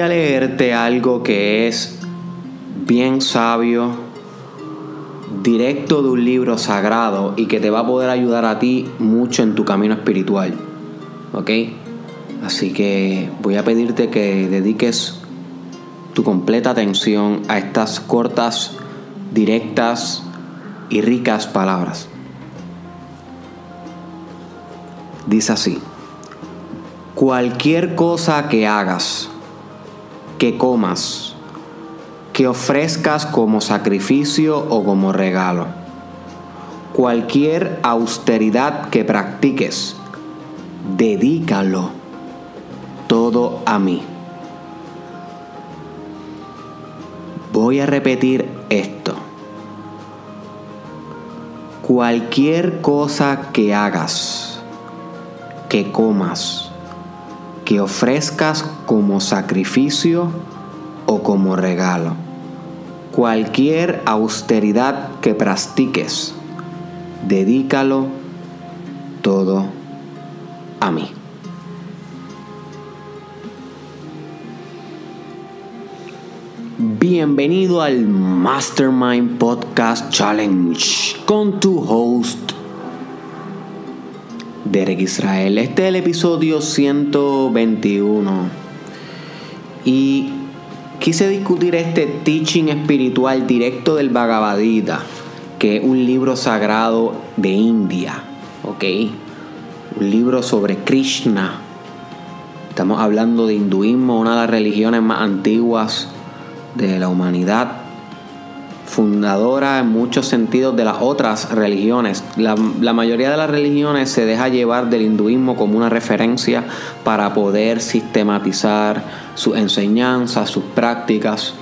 A leerte algo que es bien sabio, directo de un libro sagrado y que te va a poder ayudar a ti mucho en tu camino espiritual. ¿Ok? Así que voy a pedirte que dediques tu completa atención a estas cortas, directas y ricas palabras. Dice así, cualquier cosa que hagas, que comas, que ofrezcas como sacrificio o como regalo, cualquier austeridad que practiques, dedícalo todo a mí. Voy a repetir esto. Cualquier cosa que hagas, que comas, que ofrezcas como sacrificio o como regalo, cualquier austeridad que practiques, dedícalo todo a mí. Bienvenido al Mastermind Podcast Challenge con tu host Derek Israel. Este es el episodio 121 y quise discutir este teaching espiritual directo del Bhagavad Gita, que es un libro sagrado de India, ¿ok? Un libro sobre Krishna. Estamos hablando de hinduismo, una de las religiones más antiguas de la humanidad, fundadora en muchos sentidos de las otras religiones. La, mayoría de las religiones se deja llevar del hinduismo como una referencia para poder sistematizar sus enseñanzas, sus prácticas.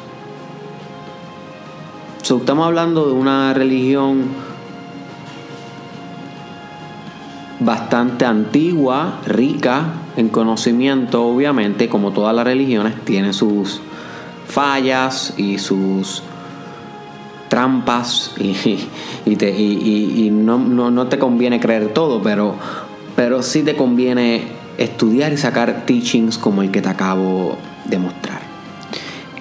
estamos hablando de una religión bastante antigua, rica en conocimiento, obviamente, como todas las religiones, tiene sus fallas y sus trampas y, no, te conviene creer todo, pero, pero sí te conviene estudiar y sacar teachings como el que te acabo de mostrar.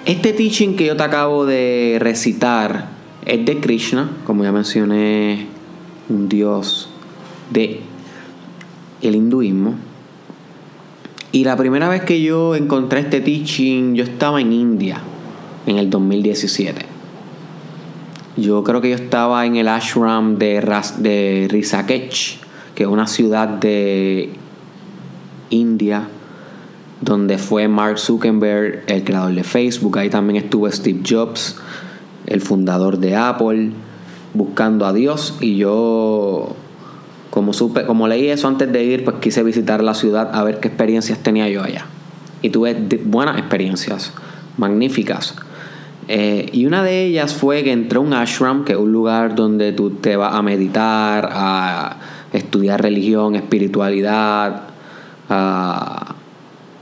Este teaching que yo te acabo de recitar es de Krishna, como ya mencioné, un dios de el hinduismo. Y la primera vez que yo encontré este teaching, yo estaba en India en el 2017. Yo creo que yo estaba en el ashram de, de que es una ciudad de India, donde fue Mark Zuckerberg, el creador de Facebook. Ahí también estuvo Steve Jobs, el fundador de Apple, buscando a Dios. Y yo como, supe, como leí eso antes de ir, pues quise visitar la ciudad a ver qué experiencias tenía yo allá. Y tuve buenas experiencias, magníficas. Eh, y una de ellas fue que entré un ashram, que es un lugar donde tú te vas a meditar, a estudiar religión, espiritualidad, a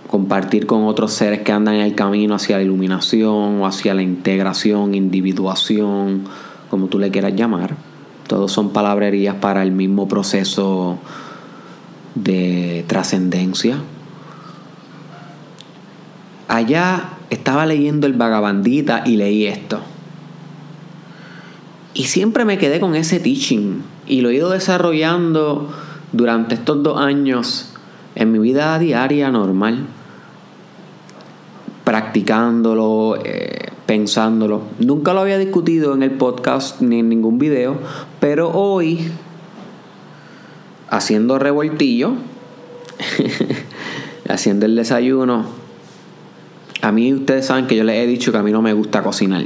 compartir con otros seres que andan en el camino hacia la iluminación o hacia la integración, individuación, como tú le quieras llamar. Todos son palabrerías para el mismo proceso de trascendencia. Allá estaba leyendo el Vagabandita y leí esto. Y siempre me quedé con ese teaching y lo he ido desarrollando durante estos dos años en mi vida diaria normal, practicándolo, eh, pensándolo. Nunca lo había discutido en el podcast ni en ningún video, pero hoy, haciendo revoltillo, haciendo el desayuno, a mí ustedes saben que yo les he dicho que a mí no me gusta cocinar.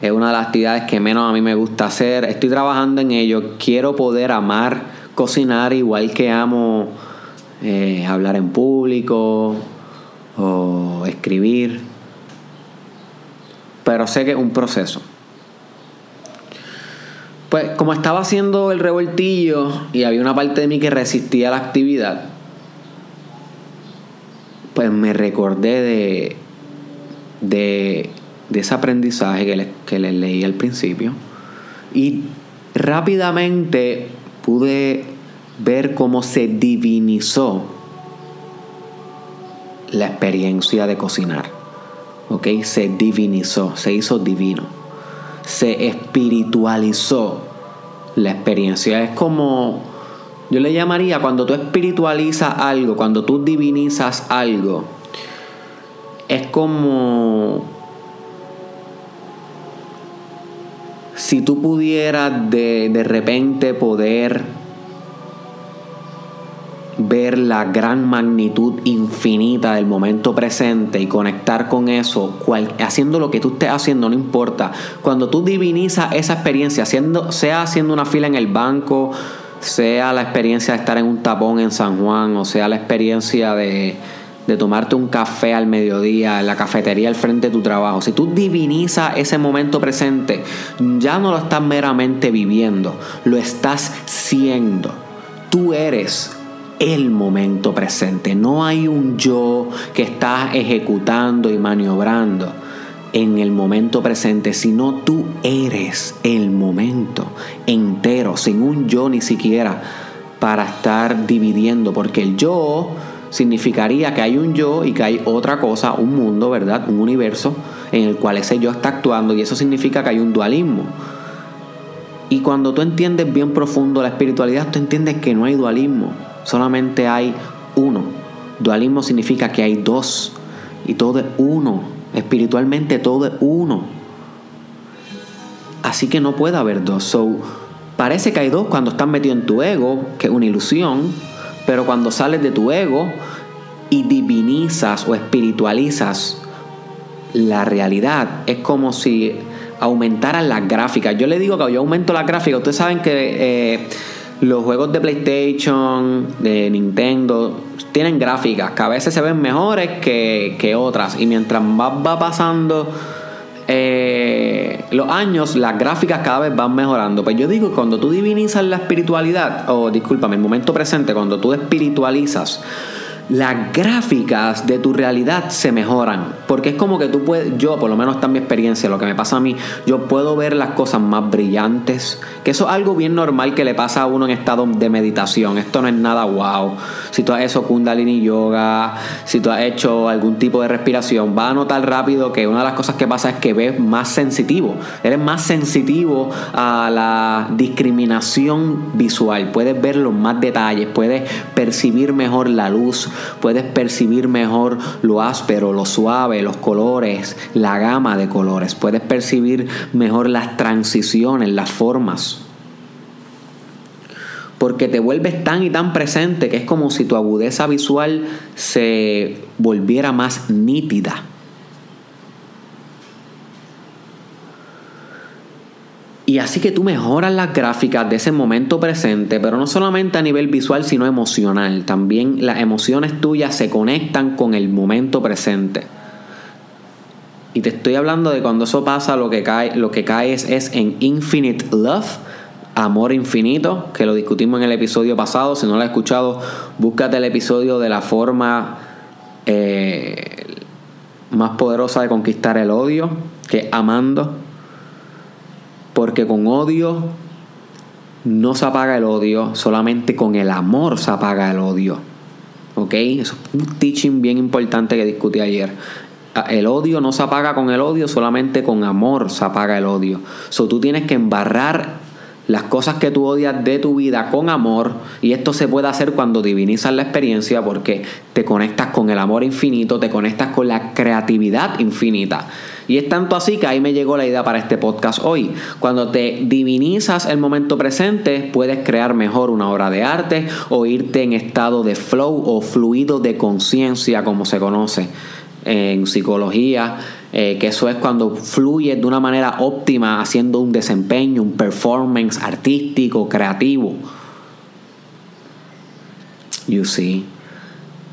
Es una de las actividades que menos a mí me gusta hacer. Estoy trabajando en ello. Quiero poder amar cocinar igual que amo eh, hablar en público o escribir pero sé que es un proceso. Pues como estaba haciendo el revoltillo y había una parte de mí que resistía la actividad, pues me recordé de, de, ese aprendizaje que les, que les leí al principio y rápidamente pude ver cómo se divinizó la experiencia de cocinar ¿ok? Se divinizó, se hizo divino, se espiritualizó la experiencia. Es como, yo le llamaría cuando tú espiritualizas algo, cuando tú divinizas algo, es como si tú pudieras de, de repente poder ver la gran magnitud infinita del momento presente y conectar con eso, haciendo lo que tú estés haciendo, no importa. Cuando tú divinizas esa experiencia, sea haciendo una fila en el banco, sea la experiencia de estar en un tapón en San Juan, o sea la experiencia de, de tomarte un café al mediodía en la cafetería al frente de tu trabajo, si tú divinizas ese momento presente, ya no lo estás meramente viviendo, lo estás siendo. Tú eres el momento presente. No hay un yo que está ejecutando y maniobrando en el momento presente, sino tú eres el momento entero, sin un yo ni siquiera para estar dividiendo, porque el yo significaría que hay un yo y que hay otra cosa, un mundo, ¿verdad? Un universo en el cual ese yo está actuando y eso significa que hay un dualismo. Y cuando tú entiendes bien profundo la espiritualidad, tú entiendes que no hay dualismo solamente hay uno. Dualismo significa que hay dos y todo es uno. Espiritualmente todo es uno. Así que no puede haber dos. So, parece que hay dos cuando estás metido en tu ego, que es una ilusión, pero cuando sales de tu ego y divinizas o espiritualizas la realidad, es como si aumentaran las gráficas. Yo le digo que yo aumento las gráficas. Ustedes saben que eh, los juegos de PlayStation, de Nintendo, tienen gráficas que a veces se ven mejores que, otras. Y mientras más va pasando eh, los años, las gráficas cada vez van mejorando. Pues yo digo cuando tú divinizas la espiritualidad, o discúlpame, el momento presente, cuando tú espiritualizas las gráficas de tu realidad se mejoran. Porque es como que tú puedes, yo por lo menos está mi experiencia, lo que me pasa a mí, yo puedo ver las cosas más brillantes. Que eso es algo bien normal que le pasa a uno en estado de meditación. Esto no es nada wow. Si tú has hecho Kundalini Yoga, si tú has hecho algún tipo de respiración, vas a notar rápido que una de las cosas que pasa es que ves más sensitivo. Eres más sensitivo a la discriminación visual. Puedes ver los más detalles, puedes percibir mejor la luz puedes percibir mejor lo áspero, lo suave, los colores, la gama de colores, puedes percibir mejor las transiciones, las formas. Porque te vuelves tan y tan presente que es como si tu agudeza visual se volviera más nítida. Y así que tú mejoras las gráficas de ese momento presente, pero no solamente a nivel visual, sino emocional. También las emociones tuyas se conectan con el momento presente. Y te estoy hablando de cuando eso pasa, lo que cae, lo que es, en infinite love, amor infinito, que lo discutimos en el episodio pasado. Si no lo has escuchado, búscate el episodio de la forma eh, más poderosa de conquistar el odio, que es amando. Porque con odio no se apaga el odio, solamente con el amor se apaga el odio. ¿Ok? Eso es un teaching bien importante que discutí ayer. El odio no se apaga con el odio, solamente con amor se apaga el odio. So tú tienes que embarrar las cosas que tú odias de tu vida con amor y esto se puede hacer cuando divinizas la experiencia porque te conectas con el amor infinito, te conectas con la creatividad infinita. Y es tanto así que ahí me llegó la idea para este podcast hoy. Cuando te divinizas el momento presente, puedes crear mejor una obra de arte o irte en estado de flow o fluido de conciencia, como se conoce en psicología, eh, que eso es cuando fluyes de una manera óptima haciendo un desempeño, un performance artístico, creativo. You see.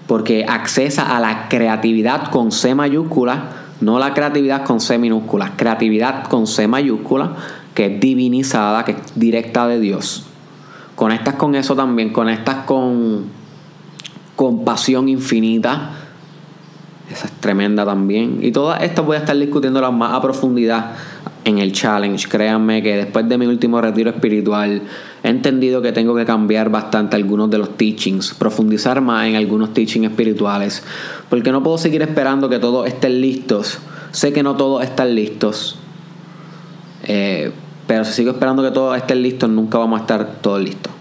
Porque accesa a la creatividad con C mayúscula no la creatividad con C minúscula, creatividad con C mayúscula, que es divinizada, que es directa de Dios. Conectas con eso también, conectas con, con pasión infinita. Esa es tremenda también. Y todas estas voy a estar discutiéndolas más a profundidad en el challenge. Créanme que después de mi último retiro espiritual he entendido que tengo que cambiar bastante algunos de los teachings, profundizar más en algunos teachings espirituales, porque no puedo seguir esperando que todos estén listos Sé que no todos están listos. Eh, pero si sigo esperando que todos estén listos, nunca vamos a estar todos listos.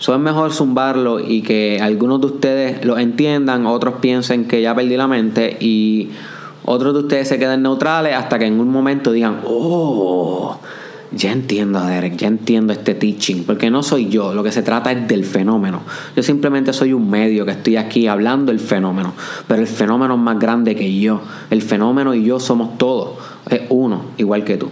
So, es mejor zumbarlo y que algunos de ustedes lo entiendan, otros piensen que ya perdí la mente y otros de ustedes se queden neutrales hasta que en un momento digan, oh, ya entiendo a Derek, ya entiendo este teaching, porque no soy yo, lo que se trata es del fenómeno. Yo simplemente soy un medio que estoy aquí hablando del fenómeno, pero el fenómeno es más grande que yo. El fenómeno y yo somos todos, es uno, igual que tú.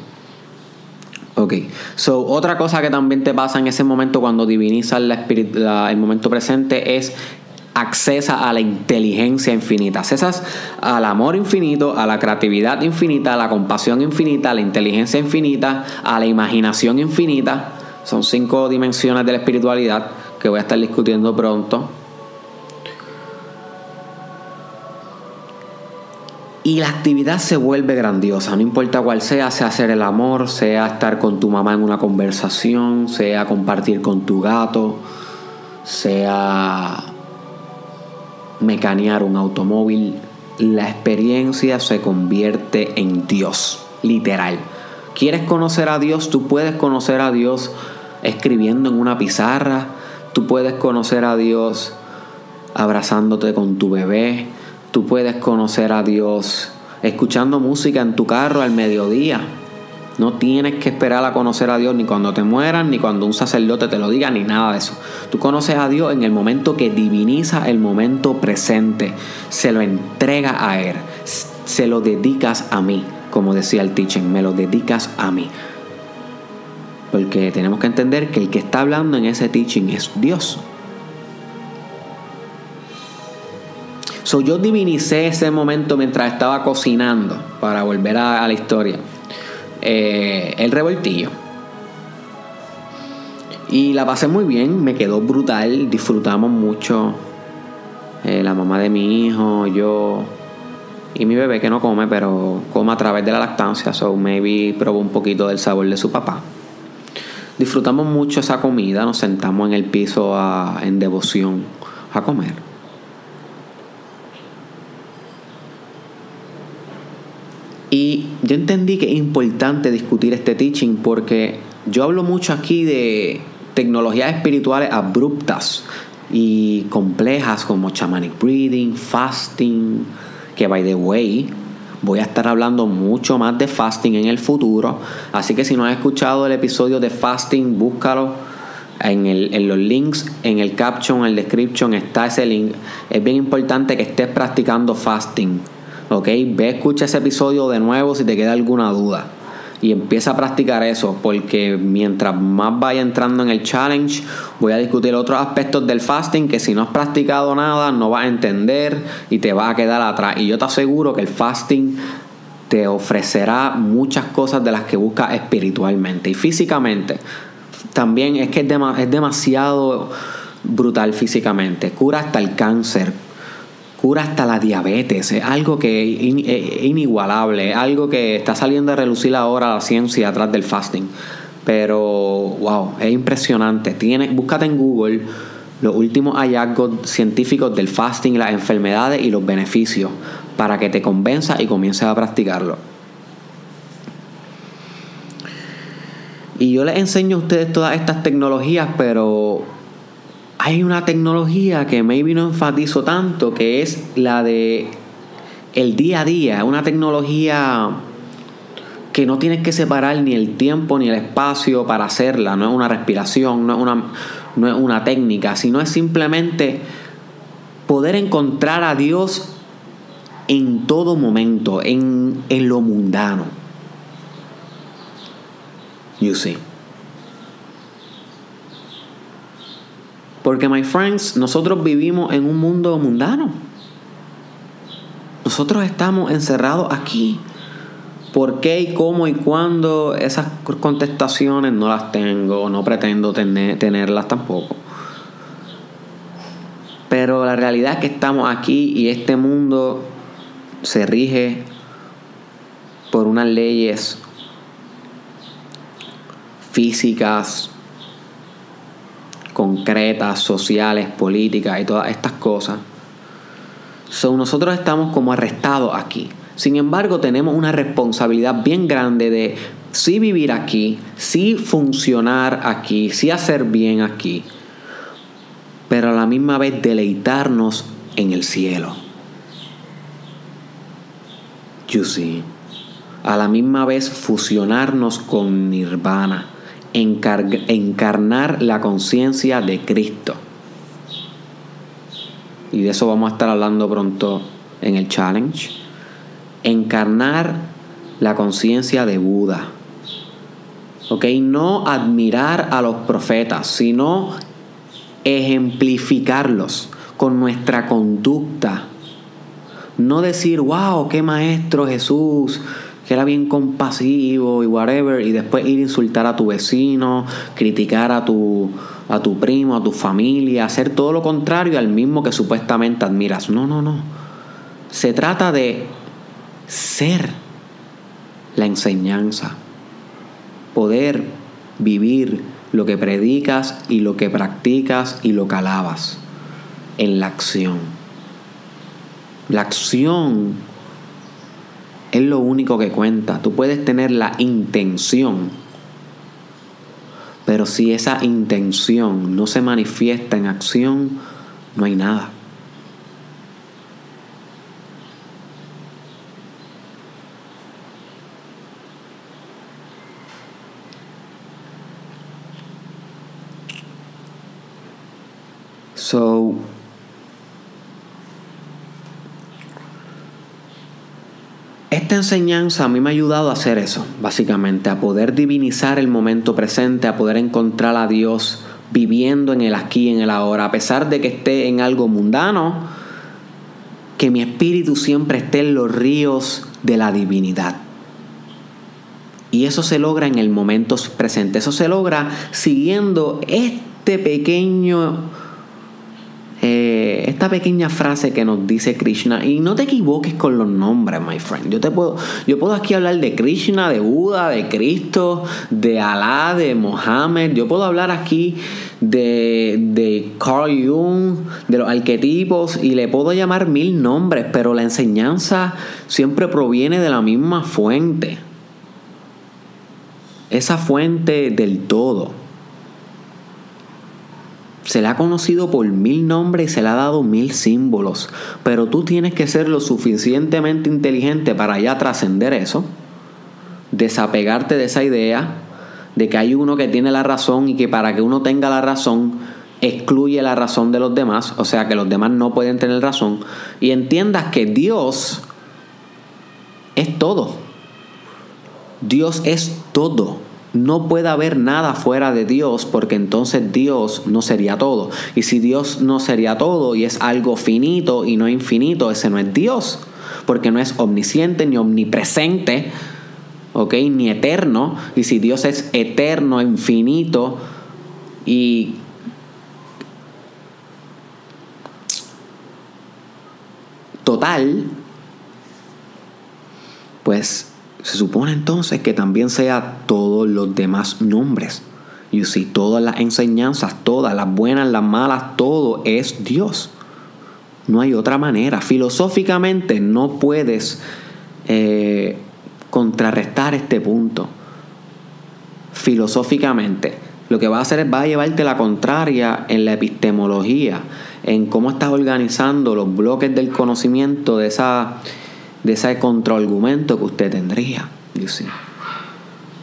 Ok, so otra cosa que también te pasa en ese momento cuando divinizas la, el momento presente es accesa a la inteligencia infinita, accesas al amor infinito, a la creatividad infinita, a la compasión infinita, a la inteligencia infinita, a la imaginación infinita. Son cinco dimensiones de la espiritualidad que voy a estar discutiendo pronto. Y la actividad se vuelve grandiosa, no importa cuál sea, sea hacer el amor, sea estar con tu mamá en una conversación, sea compartir con tu gato, sea mecanear un automóvil, la experiencia se convierte en Dios, literal. ¿Quieres conocer a Dios? Tú puedes conocer a Dios escribiendo en una pizarra, tú puedes conocer a Dios abrazándote con tu bebé, tú puedes conocer a Dios escuchando música en tu carro al mediodía. No tienes que esperar a conocer a Dios ni cuando te mueran, ni cuando un sacerdote te lo diga, ni nada de eso. Tú conoces a Dios en el momento que diviniza el momento presente, se lo entrega a Él, se lo dedicas a mí, como decía el teaching, me lo dedicas a mí. Porque tenemos que entender que el que está hablando en ese teaching es Dios. So, yo divinicé ese momento mientras estaba cocinando, para volver a la historia. Eh, el revoltillo. Y la pasé muy bien, me quedó brutal, disfrutamos mucho. Eh, la mamá de mi hijo, yo y mi bebé que no come, pero come a través de la lactancia, so maybe probó un poquito del sabor de su papá. Disfrutamos mucho esa comida, nos sentamos en el piso en devoción a comer. Y yo entendí que es importante discutir este teaching porque yo hablo mucho aquí de tecnologías espirituales abruptas y complejas como shamanic breathing, fasting, que by the way, voy a estar hablando mucho más de fasting en el futuro. Así que si no has escuchado el episodio de fasting, búscalo en, en los links, en el caption, en el description está ese link. Es bien importante que estés practicando fasting ¿ok? Ve, escucha ese episodio de nuevo si te queda alguna duda. Y empieza a practicar eso, porque mientras más vaya entrando en el challenge, voy a discutir otros aspectos del fasting que si no has practicado nada, no vas a entender y te va a quedar atrás. Y yo te aseguro que el fasting te ofrecerá muchas cosas de las que buscas espiritualmente y físicamente. También es que es, es demasiado brutal físicamente. Cura hasta el cáncer, cura hasta la diabetes, es algo que es inigualable, algo que está saliendo a relucir ahora la ciencia atrás del fasting. Pero, wow, es impresionante. Tiene, búscate en Google los últimos hallazgos científicos del fasting, las enfermedades y los beneficios para que te convenza y comiences a practicarlo. Y yo les enseño a ustedes todas estas tecnologías, pero hay una tecnología que maybe no enfatizo tanto, que es la de el día a día, una tecnología que no tienes que separar ni el tiempo ni el espacio para hacerla, no es una respiración, no es una, no es una técnica, sino es simplemente poder encontrar a Dios en todo momento, en, en lo mundano. You see. Porque, my friends, nosotros vivimos en un mundo mundano. Nosotros estamos encerrados aquí. ¿Por qué y cómo y cuándo? Esas contestaciones no las tengo, no pretendo tenerlas tampoco. Pero la realidad es que estamos aquí y este mundo se rige por unas leyes físicas, concretas, sociales, políticas y todas estas cosas. So, nosotros estamos como arrestados aquí. Sin embargo, tenemos una responsabilidad bien grande de sí vivir aquí, sí funcionar aquí, sí hacer bien aquí, pero a la misma vez deleitarnos en el cielo. You see. A la misma vez fusionarnos con Nirvana, encarnar la conciencia de Cristo. Y de eso vamos a estar hablando pronto en el challenge. Encarnar la conciencia de Buda. ¿Ok? No admirar a los profetas, sino ejemplificarlos con nuestra conducta. No decir, wow, qué maestro Jesús, que era bien compasivo y whatever, y después ir a insultar a tu vecino, criticar a tu, a tu primo, a tu familia, hacer todo lo contrario al mismo que supuestamente admiras. No, no, no. Se trata de ser la enseñanza, poder vivir lo que predicas y lo que practicas y lo que alabas en la acción. La acción es lo único que cuenta. Tú puedes tener la intención, pero si esa intención no se manifiesta en acción, no hay nada. So, esta enseñanza a mí me ha ayudado a hacer eso, básicamente, a poder divinizar el momento presente, a poder encontrar a Dios viviendo en el aquí, en el ahora, a pesar de que esté en algo mundano, que mi espíritu siempre esté en los ríos de la divinidad. Y eso se logra en el momento presente, eso se logra siguiendo este pequeño esta pequeña frase que nos dice Krishna, y no te equivoques con los nombres, my friend. Yo te puedo, yo puedo aquí hablar de Krishna, de Buda, de Cristo, de Alá, de Mohammed. Yo puedo hablar aquí de, de Carl Jung, de los arquetipos, y le puedo llamar mil nombres, pero la enseñanza siempre proviene de la misma fuente. Esa fuente del todo. Se le ha conocido por mil nombres y se le ha dado mil símbolos. Pero tú tienes que ser lo suficientemente inteligente para ya trascender eso. Desapegarte de esa idea de que hay uno que tiene la razón y que para que uno tenga la razón excluye la razón de los demás. O sea que los demás no pueden tener razón. Y entiendas que Dios es todo. Dios es todo no puede haber nada fuera de Dios porque entonces Dios no sería todo. Y si Dios no sería todo y es algo finito y no infinito, ese no es Dios. Porque no es omnisciente ni omnipresente, ¿ok? Ni eterno. Y si Dios es eterno, infinito y total, pues se supone entonces que también sea todos los demás nombres. Y si todas las enseñanzas, todas las buenas, las malas, todo es Dios. No hay otra manera. Filosóficamente no puedes eh, contrarrestar este punto. Filosóficamente. Lo que va a hacer es va a llevarte la contraria en la epistemología, en cómo estás organizando los bloques del conocimiento de esa de ese contraargumento que usted tendría.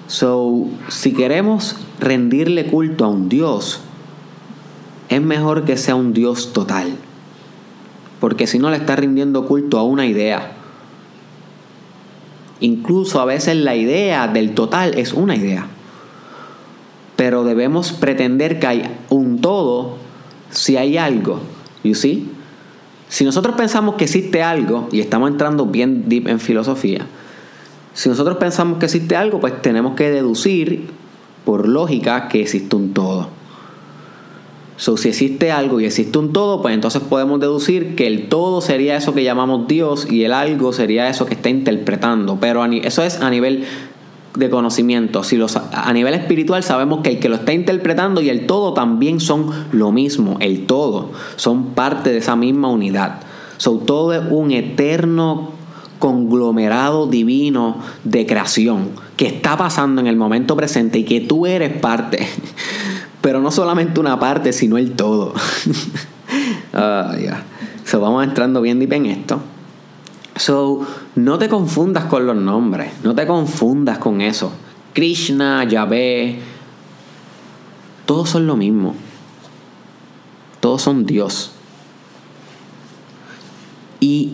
So, si queremos rendirle culto a un Dios, es mejor que sea un Dios total. Porque si no le está rindiendo culto a una idea. Incluso a veces la idea del total es una idea. Pero debemos pretender que hay un todo si hay algo. You see? Si nosotros pensamos que existe algo, y estamos entrando bien deep en filosofía, si nosotros pensamos que existe algo, pues tenemos que deducir por lógica que existe un todo. So, si existe algo y existe un todo, pues entonces podemos deducir que el todo sería eso que llamamos Dios y el algo sería eso que está interpretando. Pero eso es a nivel de conocimiento. Si los, a nivel espiritual sabemos que el que lo está interpretando y el todo también son lo mismo, el todo, son parte de esa misma unidad. So, todo un eterno conglomerado divino de creación que está pasando en el momento presente y que tú eres parte. Pero no solamente una parte, sino el todo. So, vamos entrando bien deep en esto. So, no te confundas con los nombres, no te confundas con eso. Krishna, Yahvé, todos son lo mismo. Todos son Dios. Y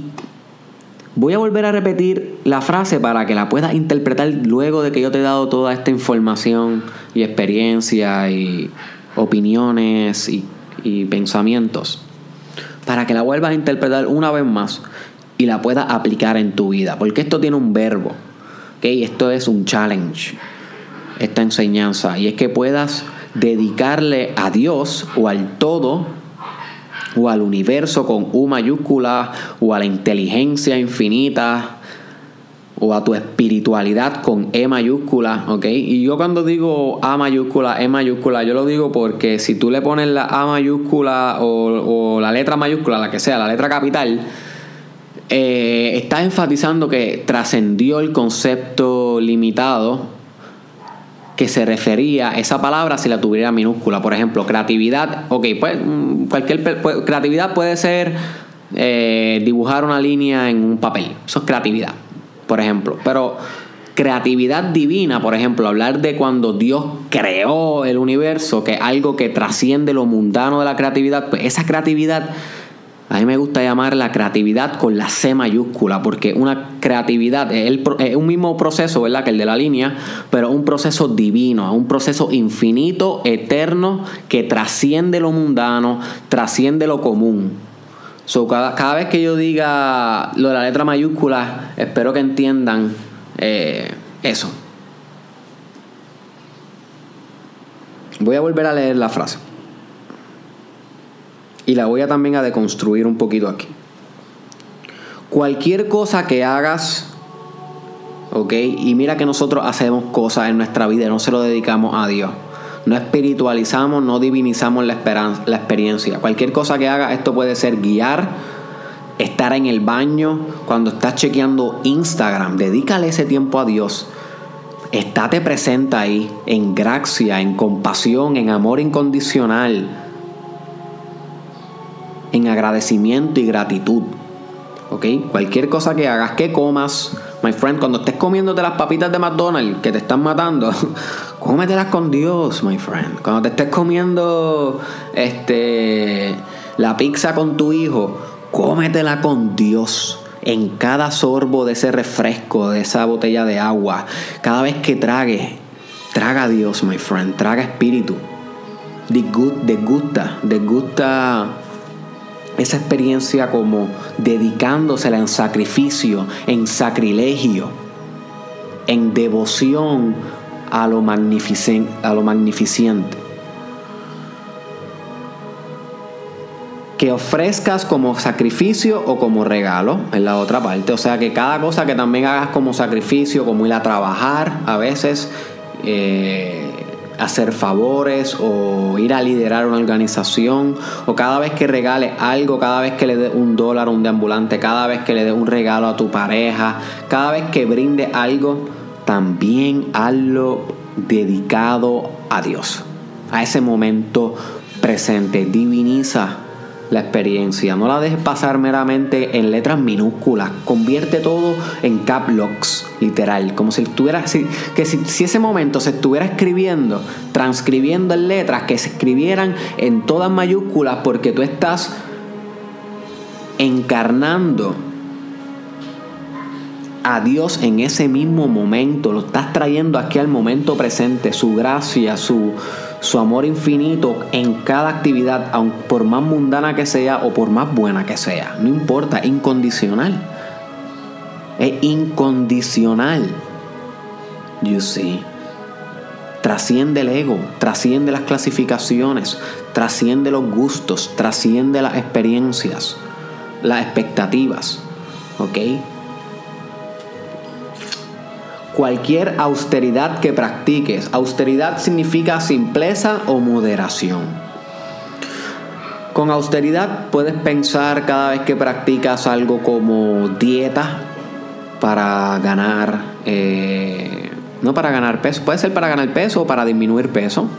voy a volver a repetir la frase para que la puedas interpretar luego de que yo te he dado toda esta información y experiencia y opiniones y, y pensamientos. Para que la vuelvas a interpretar una vez más y la puedas aplicar en tu vida. Porque esto tiene un verbo. ¿okay? Esto es un challenge. Esta enseñanza. Y es que puedas dedicarle a Dios o al todo o al universo con U mayúscula o a la inteligencia infinita o a tu espiritualidad con E mayúscula, ¿ok? Y yo cuando digo A mayúscula, E mayúscula, yo lo digo porque si tú le pones la A mayúscula o, o la letra mayúscula, la que sea, la letra capital, eh, está enfatizando que trascendió el concepto limitado que se refería esa palabra si la tuviera minúscula. Por ejemplo, creatividad. Ok, pues mm, cualquier pues, creatividad puede ser eh, dibujar una línea en un papel. Eso es creatividad, por ejemplo. Pero creatividad divina, por ejemplo, hablar de cuando Dios creó el universo, que algo que trasciende lo mundano de la creatividad, pues esa creatividad a mí me gusta llamar la creatividad con la C mayúscula, porque una creatividad es, un mismo proceso, ¿verdad? Que el de la línea, pero un proceso divino, un proceso infinito, eterno, que trasciende lo mundano, trasciende lo común. So, cada, vez que yo diga lo de la letra mayúscula, espero que entiendan eh, eso. Voy a volver a leer la frase. Y la voy a también a deconstruir un poquito aquí. Cualquier cosa que hagas, ¿ok? Y mira que nosotros hacemos cosas en nuestra vida no se lo dedicamos a Dios. No espiritualizamos, no divinizamos la, la experiencia. Cualquier cosa que hagas, esto puede ser guiar, estar en el baño, cuando estás chequeando Instagram, dedícale ese tiempo a Dios. Estate presente ahí, en gracia, en compasión, en amor incondicional en agradecimiento y gratitud. ¿Ok? Cualquier cosa que hagas, que comas, my friend, cuando estés comiéndote las papitas de McDonald's que te están matando, cómetelas con Dios, my friend. Cuando te estés comiendo este, la pizza con tu hijo, cómetela con Dios. En cada sorbo de ese refresco, de esa botella de agua, cada vez que trague, traga Dios, my friend, traga espíritu. Degusta, degusta esa experiencia como dedicándosela en sacrificio, en sacrilegio, en devoción a lo, a lo magnificente. Que ofrezcas como sacrificio o como regalo, en la otra parte. O sea que cada cosa que también hagas como sacrificio, como ir a trabajar a veces, eh, hacer favores o ir a liderar una organización o cada vez que regales algo, cada vez que le des un dólar a un deambulante, cada vez que le des un regalo a tu pareja, cada vez que brinde algo, también hazlo dedicado a Dios, a ese momento presente. Diviniza la experiencia. No la dejes pasar meramente en letras minúsculas. Convierte todo en cap literal. Como si estuviera. Si, que si, si, ese momento se estuviera escribiendo, transcribiendo en letras, que se escribieran en todas mayúsculas, porque tú estás encarnando a Dios en ese mismo momento. Lo estás trayendo aquí al momento presente. Su gracia, su su amor infinito en cada actividad, aun por más mundana que sea o por más buena que sea. No importa, incondicional. Es incondicional. You see. Trasciende el ego, trasciende las clasificaciones, trasciende los gustos, trasciende las experiencias, las expectativas. ¿Ok? Cualquier austeridad que practiques. Austeridad significa simpleza o moderación. Con austeridad puedes pensar cada vez que practicas algo como dieta, para ganar, eh, no para ganar peso, puede ser para ganar peso o para disminuir peso,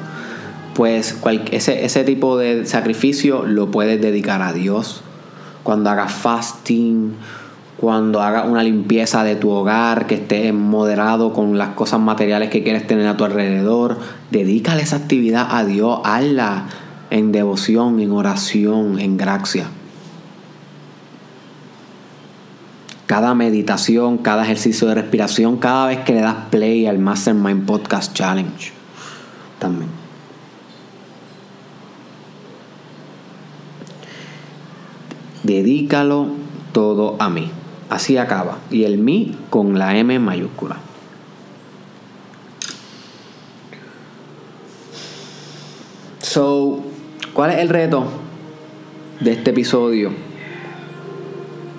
pues ese, ese tipo de sacrificio lo puedes dedicar a Dios. Cuando hagas fasting, cuando hagas una limpieza de tu hogar, que estés moderado con las cosas materiales que quieres tener a tu alrededor, dedícale esa actividad a Dios, hazla en devoción, en oración, en gracia. Cada meditación, cada ejercicio de respiración, cada vez que le das play al Mastermind Podcast Challenge. También. Dedícalo todo a mí. Así acaba. Y el mi con la M mayúscula. So, ¿cuál es el reto de este episodio?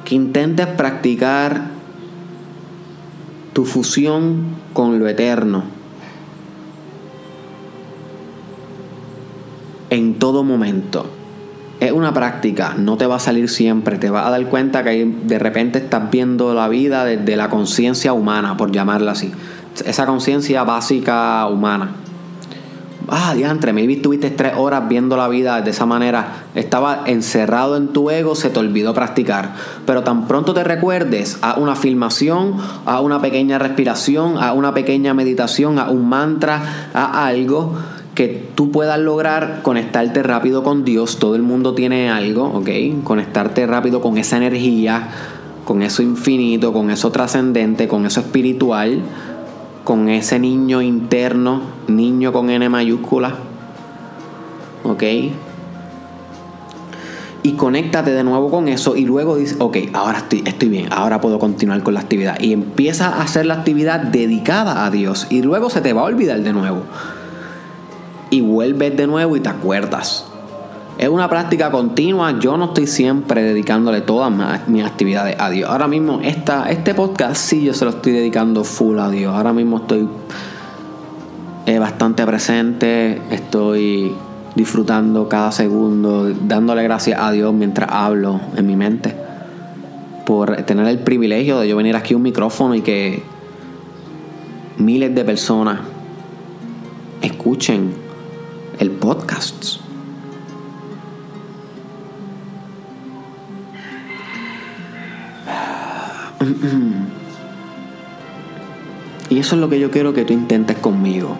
Que intentes practicar tu fusión con lo eterno en todo momento es una práctica, no te va a salir siempre, te vas a dar cuenta que de repente estás viendo la vida desde la conciencia humana, por llamarla así. Esa conciencia básica humana. Ah, diantre, maybe estuviste tres horas viendo la vida de esa manera. Estaba encerrado en tu ego, se te olvidó practicar. Pero tan pronto te recuerdes a una filmación, a una pequeña respiración, a una pequeña meditación, a un mantra, a algo que tú puedas lograr conectarte rápido con Dios. Todo el mundo tiene algo, ¿ok? Conectarte rápido con esa energía, con eso infinito, con eso trascendente, con eso espiritual, con ese niño interno, niño con N mayúscula, ¿ok? Y conéctate de nuevo con eso y luego dices, ok, ahora estoy, estoy bien, ahora puedo continuar con la actividad. Y empieza a hacer la actividad dedicada a Dios y luego se te va a olvidar de nuevo y vuelves de nuevo y te acuerdas. Es una práctica continua. Yo no estoy siempre dedicándole todas mis actividades a Dios. Ahora mismo, esta, este podcast sí yo se lo estoy dedicando full a Dios. Ahora mismo estoy eh, bastante presente. Estoy disfrutando cada segundo, dándole gracias a Dios mientras hablo en mi mente. Por tener el privilegio de yo venir aquí a un micrófono y que miles de personas escuchen el podcast. Y eso es lo que yo quiero que tú intentes conmigo.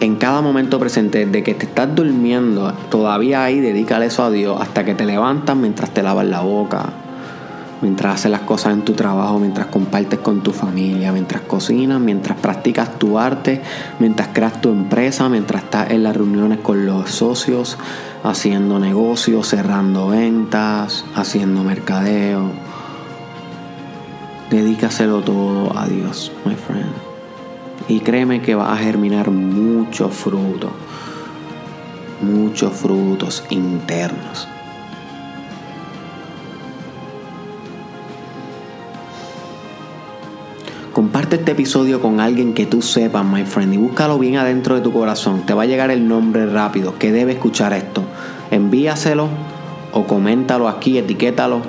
En cada momento presente, de que te estás durmiendo, todavía ahí, dedícale eso a Dios hasta que te levantas mientras te lavas la boca, mientras haces las cosas en tu trabajo, mientras compartes con tu familia, mientras cocinas, mientras practicas tu arte, mientras creas tu empresa, mientras estás en las reuniones con los socios, haciendo negocios, cerrando ventas, haciendo mercadeo. Dedícaselo todo a Dios, my friend. Y créeme que va a germinar muchos frutos, muchos frutos internos. Este episodio con alguien que tú sepas, my friend, y búscalo bien adentro de tu corazón. Te va a llegar el nombre rápido que debe escuchar esto. Envíaselo o coméntalo aquí, etiquétalo.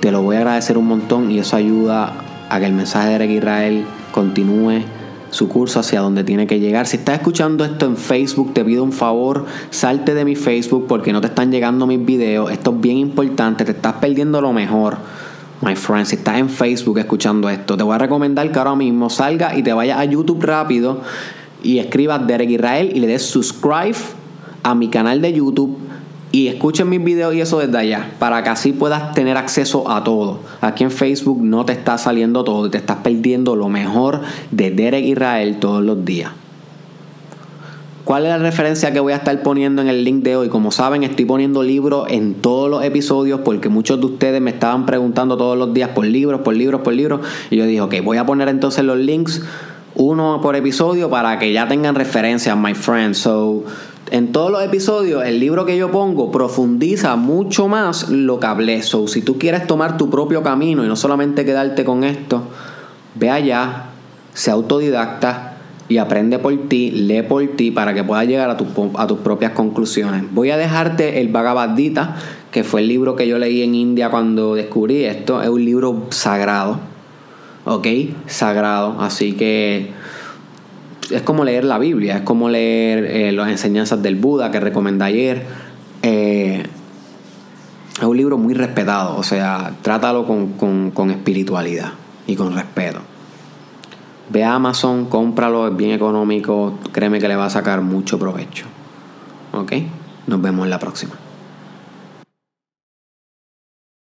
Te lo voy a agradecer un montón y eso ayuda a que el mensaje de Eric Israel continúe su curso hacia donde tiene que llegar. Si estás escuchando esto en Facebook, te pido un favor, salte de mi Facebook porque no te están llegando mis videos. Esto es bien importante, te estás perdiendo lo mejor. My friend, si estás en Facebook escuchando esto, te voy a recomendar que ahora mismo salga y te vayas a YouTube rápido y escribas Derek Israel y le des subscribe a mi canal de YouTube y escuchen mis videos y eso desde allá para que así puedas tener acceso a todo. Aquí en Facebook no te está saliendo todo y te estás perdiendo lo mejor de Derek Israel todos los días. ¿Cuál es la referencia que voy a estar poniendo en el link de hoy? Como saben, estoy poniendo libros en todos los episodios porque muchos de ustedes me estaban preguntando todos los días por libros, por libros, por libros. Y yo dije, ok, voy a poner entonces los links uno por episodio para que ya tengan referencias, my friends. So, en todos los episodios, el libro que yo pongo profundiza mucho más lo que hablé. So, si tú quieres tomar tu propio camino y no solamente quedarte con esto, ve allá, sea autodidacta y aprende por ti, lee por ti para que puedas llegar a, a tus propias conclusiones. Voy a dejarte el Bhagavad Gita, que fue el libro que yo leí en India cuando descubrí esto. Es un libro sagrado, ¿ok? Sagrado, así que es como leer la Biblia, es como leer eh, las enseñanzas del Buda que recomendé ayer. Eh, es un libro muy respetado, o sea, trátalo con, con espiritualidad y con respeto. Ve a Amazon, cómpralo, es bien económico, créeme que le va a sacar mucho provecho. ¿Ok? Nos vemos en la próxima.